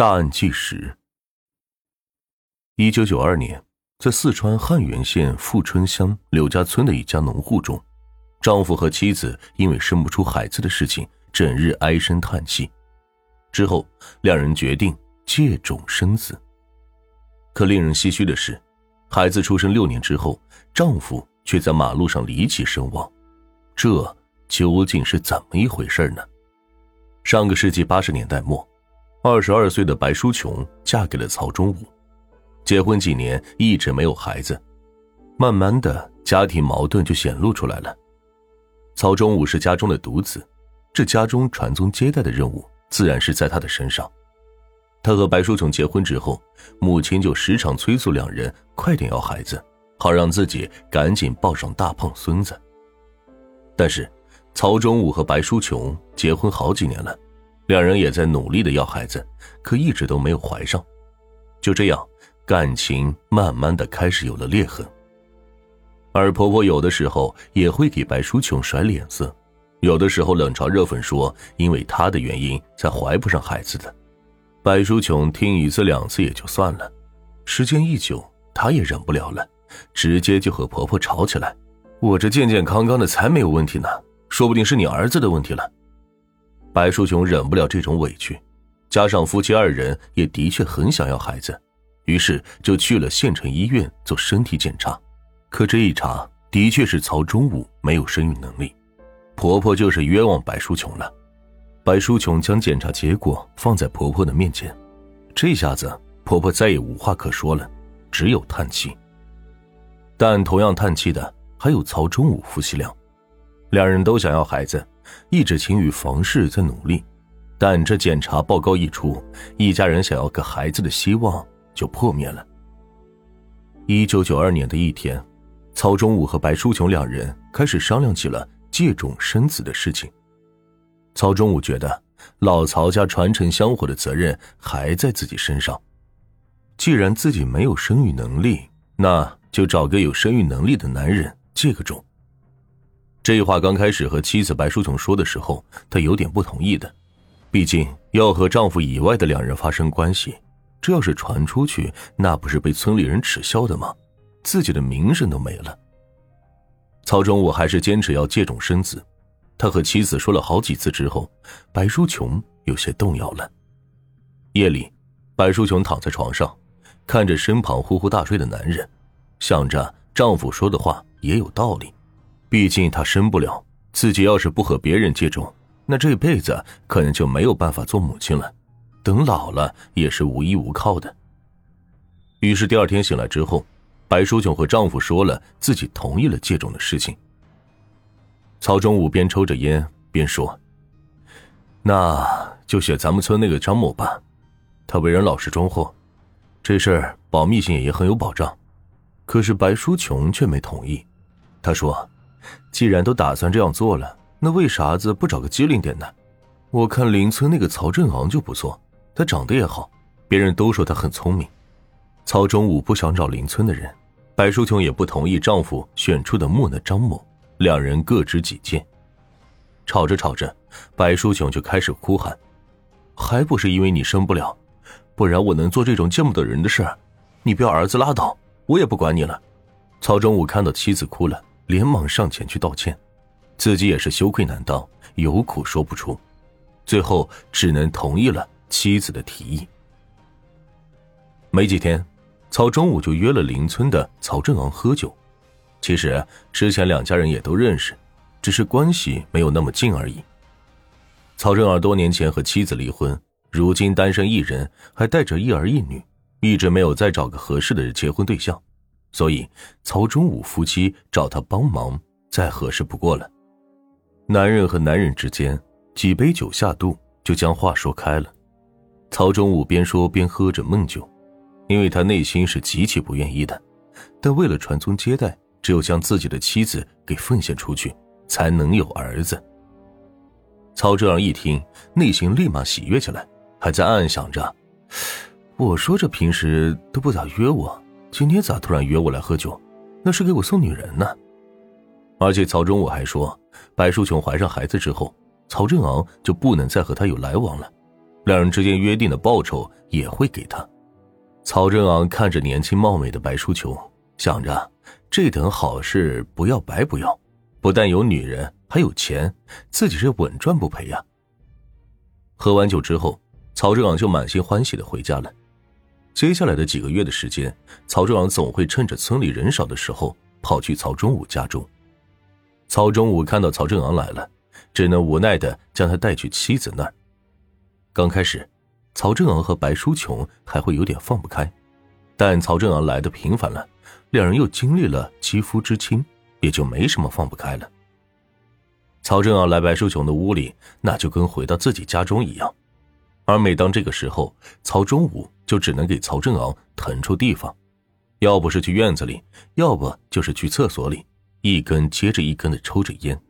大案纪实：一九九二年，在四川汉源县富春乡柳家村的一家农户中，丈夫和妻子因为生不出孩子的事情，整日唉声叹气。之后，两人决定借种生子。可令人唏嘘的是，孩子出生六年之后，丈夫却在马路上离奇身亡。这究竟是怎么一回事呢？上个世纪八十年代末。二十二岁的白淑琼嫁给了曹忠武，结婚几年一直没有孩子，慢慢的家庭矛盾就显露出来了。曹忠武是家中的独子，这家中传宗接代的任务自然是在他的身上。他和白淑琼结婚之后，母亲就时常催促两人快点要孩子，好让自己赶紧抱上大胖孙子。但是，曹忠武和白淑琼结婚好几年了。两人也在努力的要孩子，可一直都没有怀上。就这样，感情慢慢的开始有了裂痕。而婆婆有的时候也会给白淑琼甩脸色，有的时候冷嘲热讽说，因为她的原因才怀不上孩子的。白淑琼听一次两次也就算了，时间一久，她也忍不了了，直接就和婆婆吵起来：“我这健健康康的才没有问题呢，说不定是你儿子的问题了。”白淑琼忍不了这种委屈，加上夫妻二人也的确很想要孩子，于是就去了县城医院做身体检查。可这一查，的确是曹忠武没有生育能力，婆婆就是冤枉白淑琼了。白淑琼将检查结果放在婆婆的面前，这下子婆婆再也无话可说了，只有叹气。但同样叹气的还有曹忠武夫妻俩，两人都想要孩子。一直勤于房事，在努力，但这检查报告一出，一家人想要个孩子的希望就破灭了。一九九二年的一天，曹忠武和白淑琼两人开始商量起了借种生子的事情。曹忠武觉得老曹家传承香火的责任还在自己身上，既然自己没有生育能力，那就找个有生育能力的男人借个种。这话刚开始和妻子白淑琼说的时候，她有点不同意的，毕竟要和丈夫以外的两人发生关系，这要是传出去，那不是被村里人耻笑的吗？自己的名声都没了。曹忠武还是坚持要借种生子，他和妻子说了好几次之后，白淑琼有些动摇了。夜里，白淑琼躺在床上，看着身旁呼呼大睡的男人，想着丈夫说的话也有道理。毕竟她生不了，自己要是不和别人接种，那这辈子可能就没有办法做母亲了。等老了也是无依无靠的。于是第二天醒来之后，白淑琼和丈夫说了自己同意了接种的事情。曹忠武边抽着烟边说：“那就选咱们村那个张某吧，他为人老实忠厚，这事儿保密性也很有保障。”可是白淑琼却没同意，她说。既然都打算这样做了，那为啥子不找个机灵点的？我看邻村那个曹振昂就不错，他长得也好，别人都说他很聪明。曹忠武不想找邻村的人，白淑琼也不同意丈夫选出的木讷张某，两人各执己见。吵着吵着，白淑琼就开始哭喊：“还不是因为你生不了，不然我能做这种见不得人的事？你不要儿子拉倒，我也不管你了。”曹忠武看到妻子哭了。连忙上前去道歉，自己也是羞愧难当，有苦说不出，最后只能同意了妻子的提议。没几天，曹忠武就约了邻村的曹振昂喝酒。其实之前两家人也都认识，只是关系没有那么近而已。曹振昂多年前和妻子离婚，如今单身一人，还带着一儿一女，一直没有再找个合适的结婚对象。所以，曹忠武夫妻找他帮忙，再合适不过了。男人和男人之间，几杯酒下肚，就将话说开了。曹忠武边说边喝着闷酒，因为他内心是极其不愿意的，但为了传宗接代，只有将自己的妻子给奉献出去，才能有儿子。曹正阳一听，内心立马喜悦起来，还在暗暗想着：“我说这平时都不咋约我。”今天咋突然约我来喝酒？那是给我送女人呢。而且曹忠武还说，白淑琼怀上孩子之后，曹振昂就不能再和他有来往了，两人之间约定的报酬也会给他。曹正昂看着年轻貌美的白淑琼，想着这等好事不要白不要，不但有女人，还有钱，自己是稳赚不赔呀。喝完酒之后，曹正昂就满心欢喜的回家了。接下来的几个月的时间，曹正昂总会趁着村里人少的时候跑去曹忠武家中。曹忠武看到曹正昂来了，只能无奈的将他带去妻子那儿。刚开始，曹正昂和白淑琼还会有点放不开，但曹正昂来的频繁了，两人又经历了肌肤之亲，也就没什么放不开了。曹正昂来白淑琼的屋里，那就跟回到自己家中一样，而每当这个时候，曹忠武就只能给曹振昂腾出地方，要不是去院子里，要不就是去厕所里，一根接着一根的抽着烟。